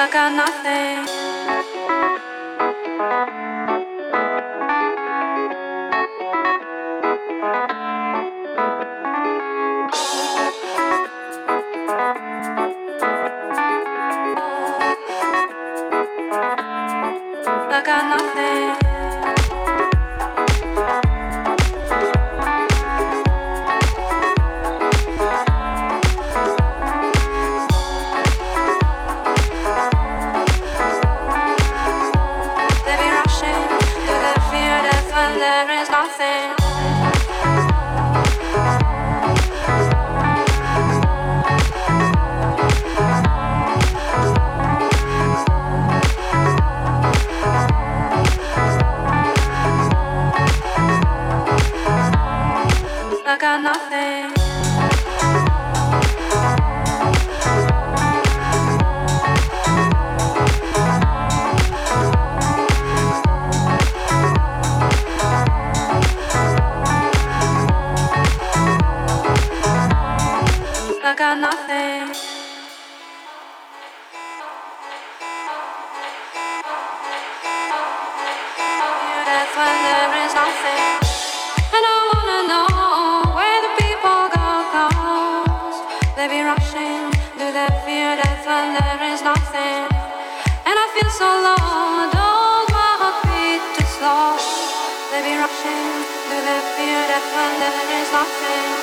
I got nothing. so long and all. They rushing through the fear that when living nothing.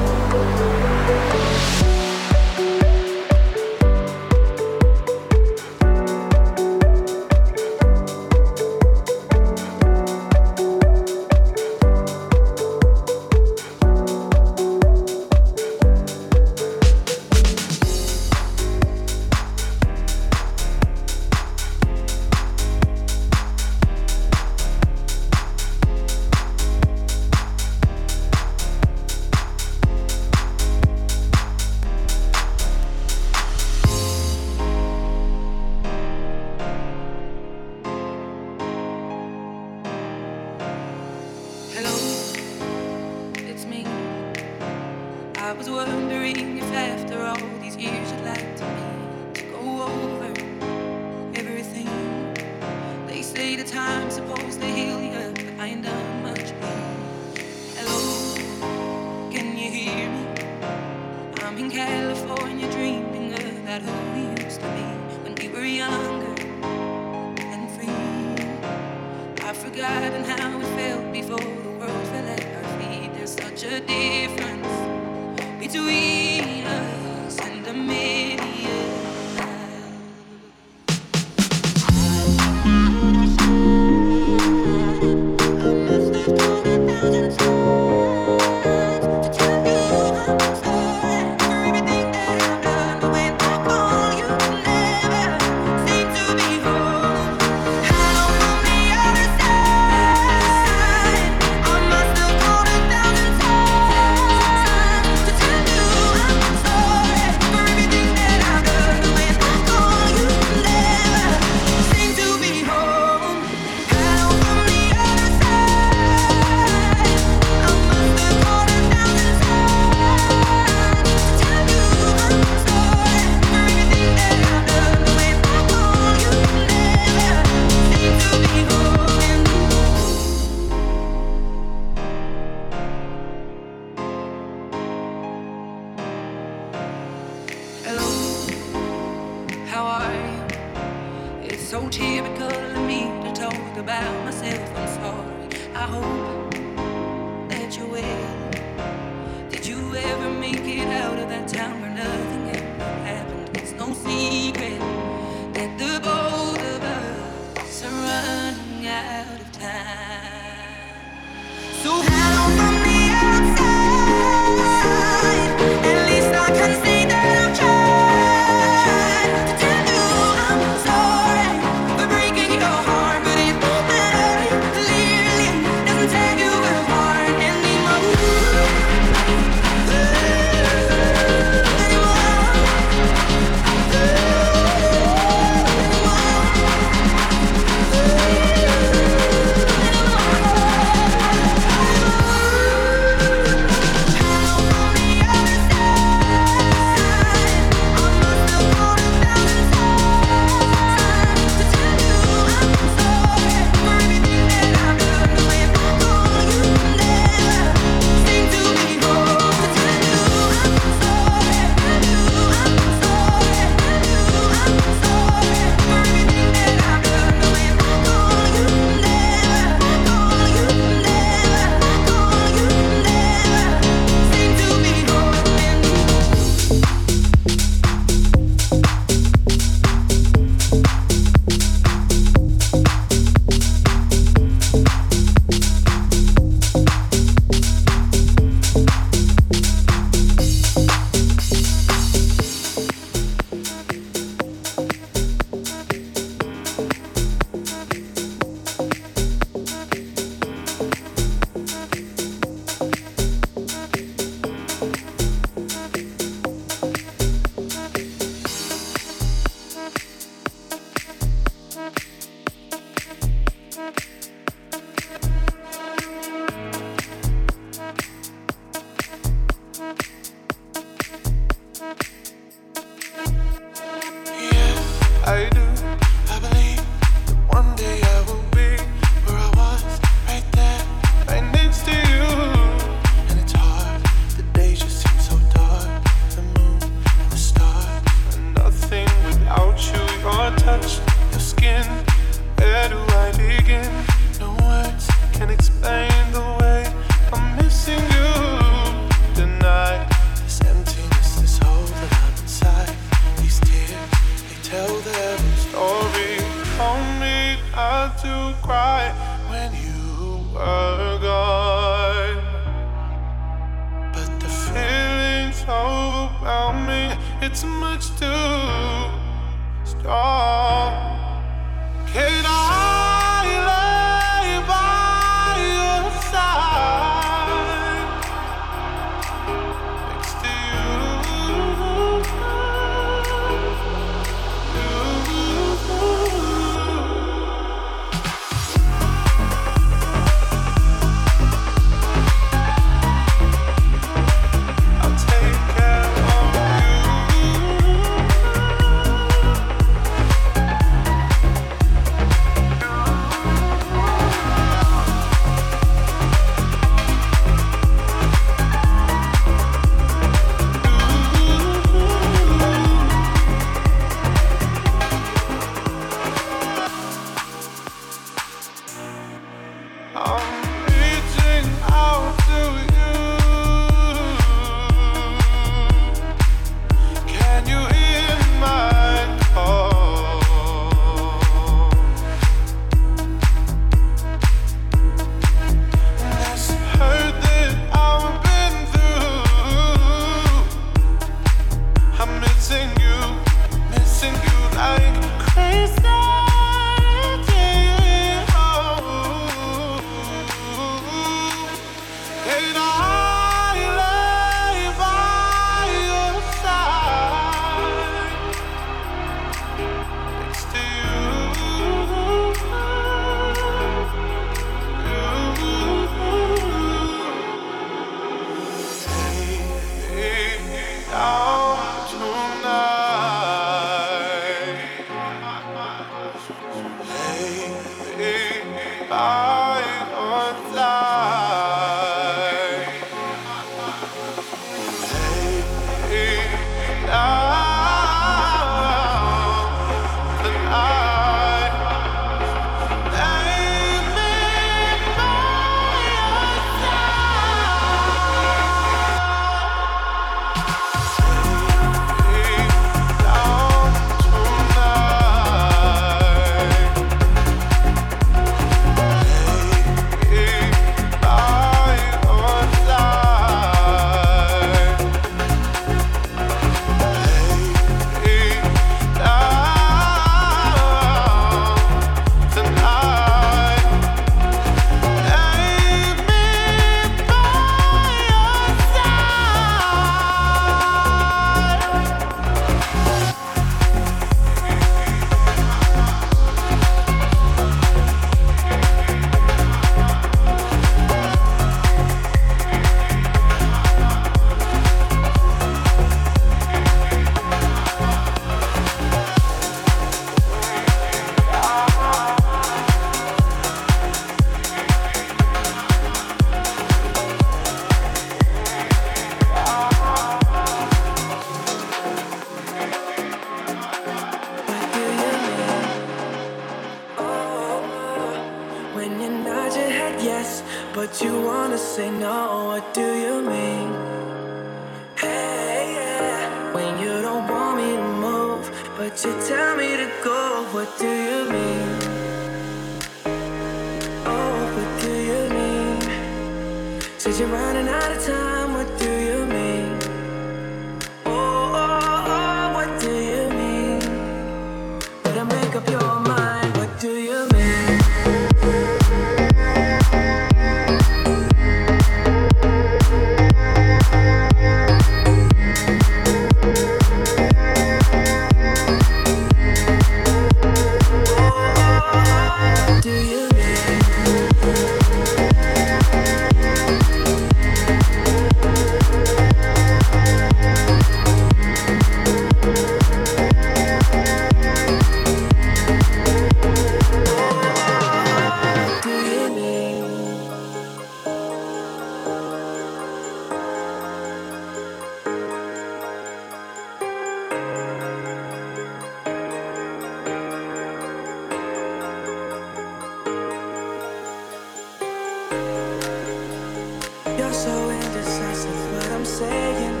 I'm saying.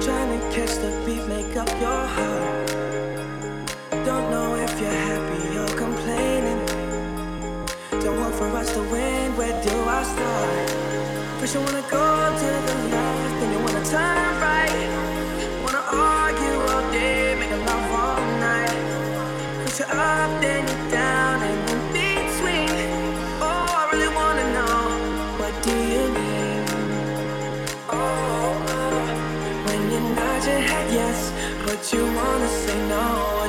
Trying to catch the beat, make up your heart. Don't know if you're happy or complaining. Don't want for us to win, where do I start? First you wanna go to the left, then you wanna turn right. you wanna say no.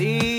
Leave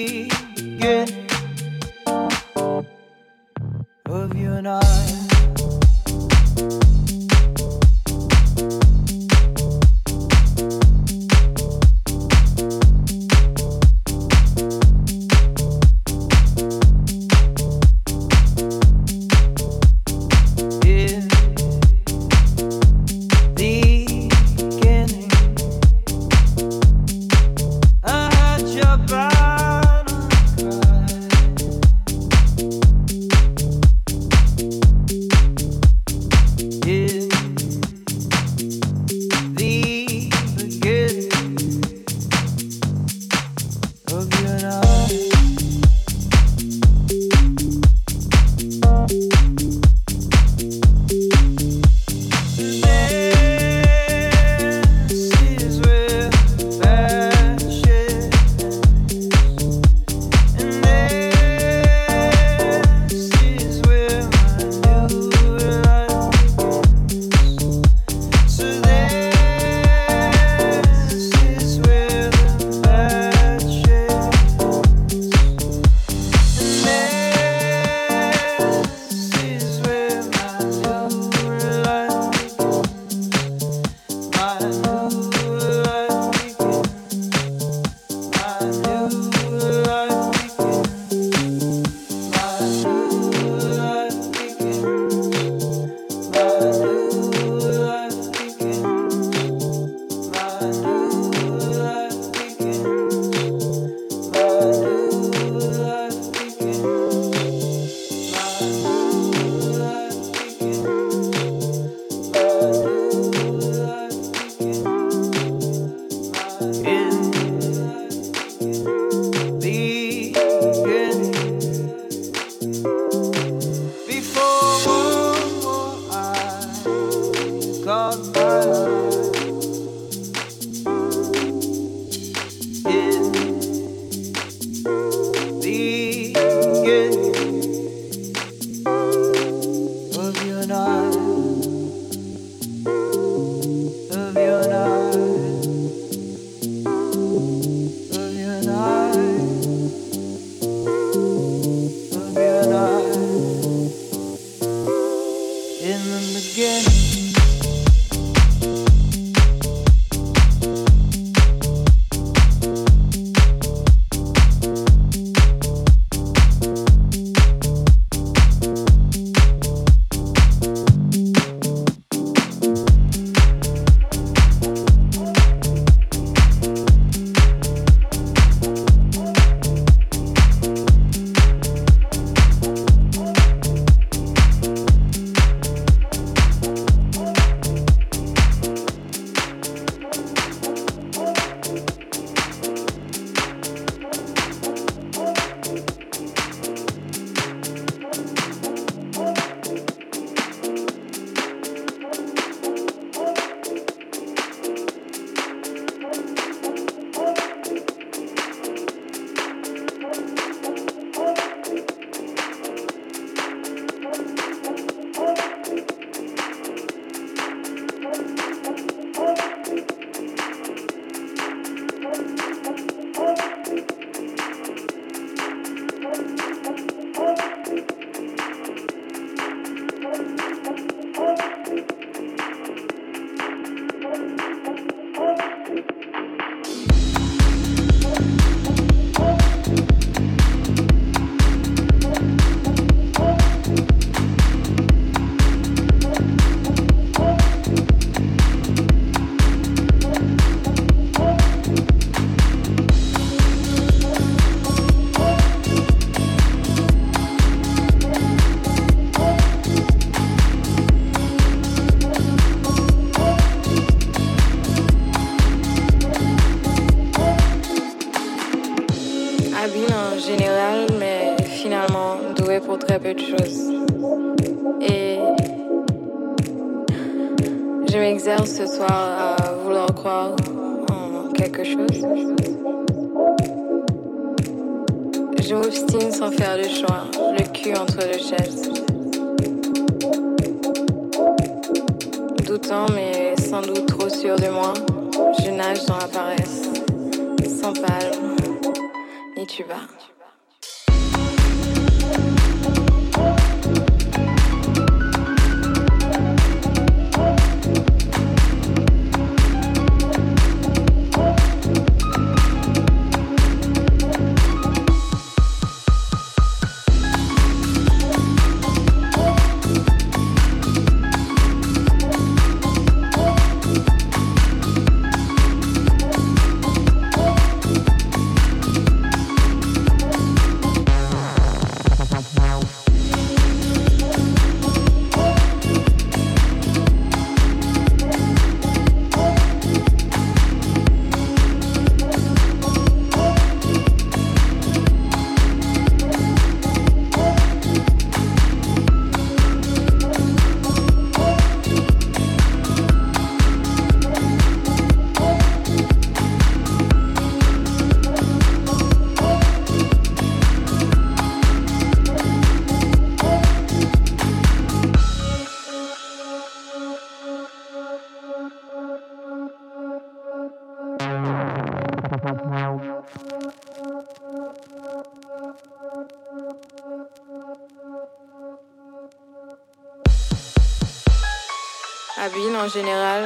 en général,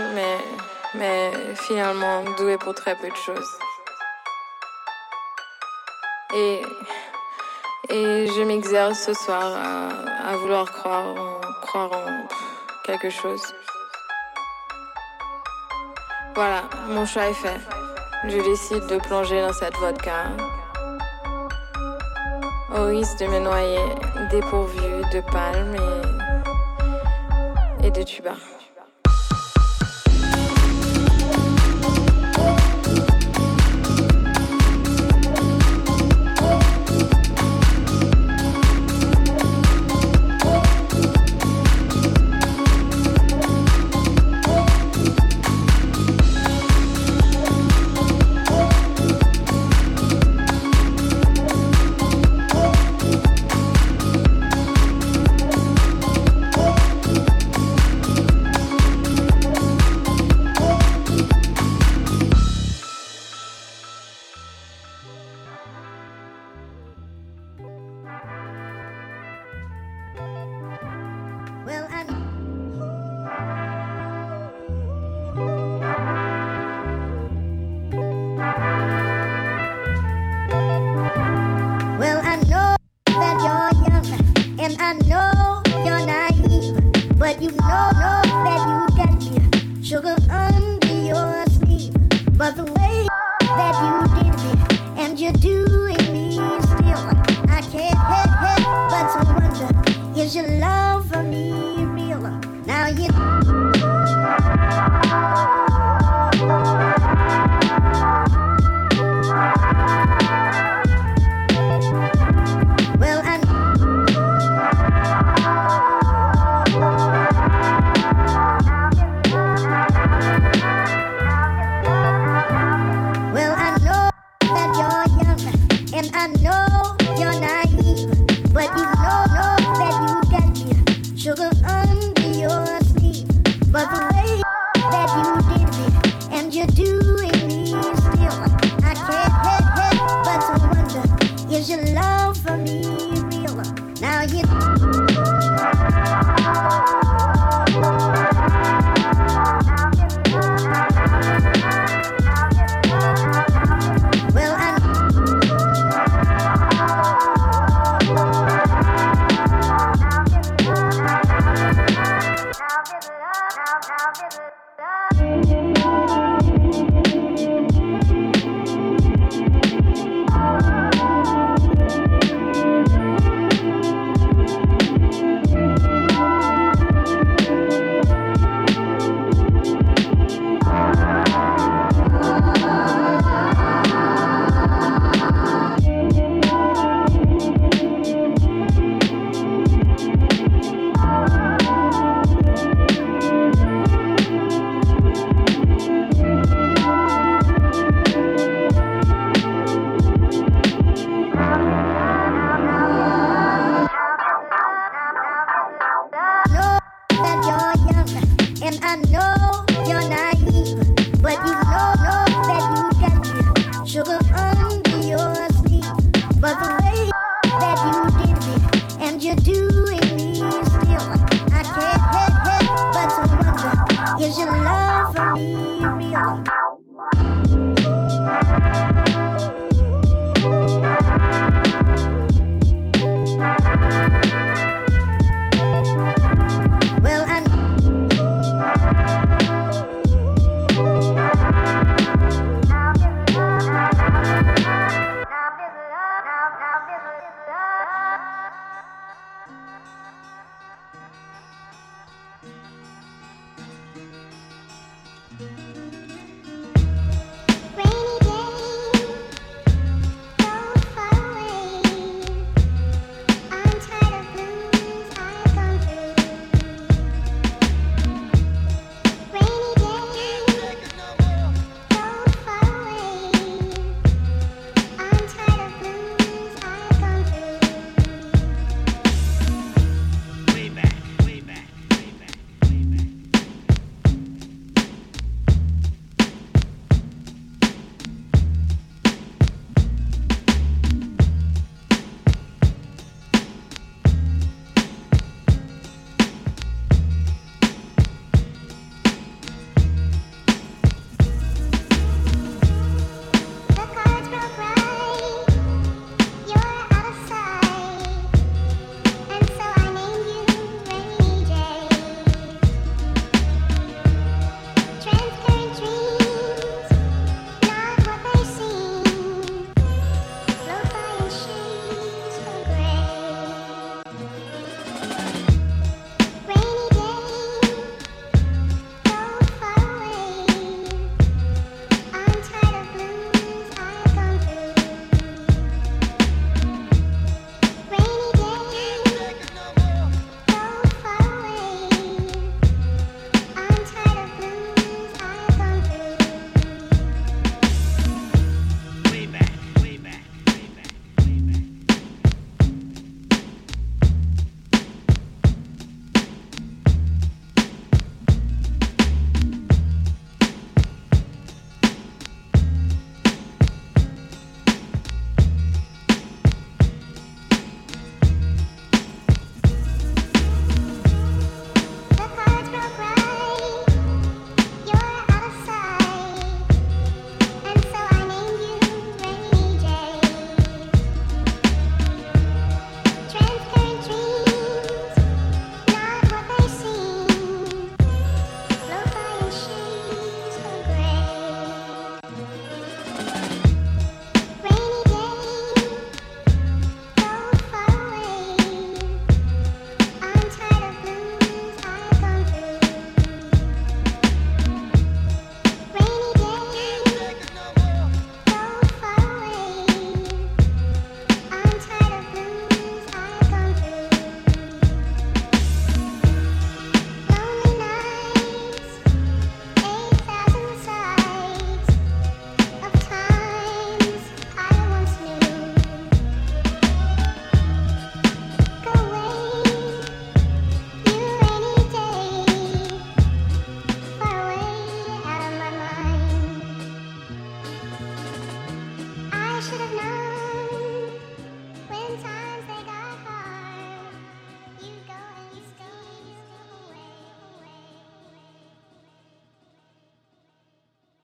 mais, finalement doué pour très peu de choses. Et, je m'exerce ce soir à, vouloir croire en, quelque chose. Voilà, mon choix est fait. Je décide de plonger dans cette vodka. Au risque de me noyer dépourvu de palmes et de tuba. that you did me, and you're doing me still. I can't help, help but to wonder, is your love?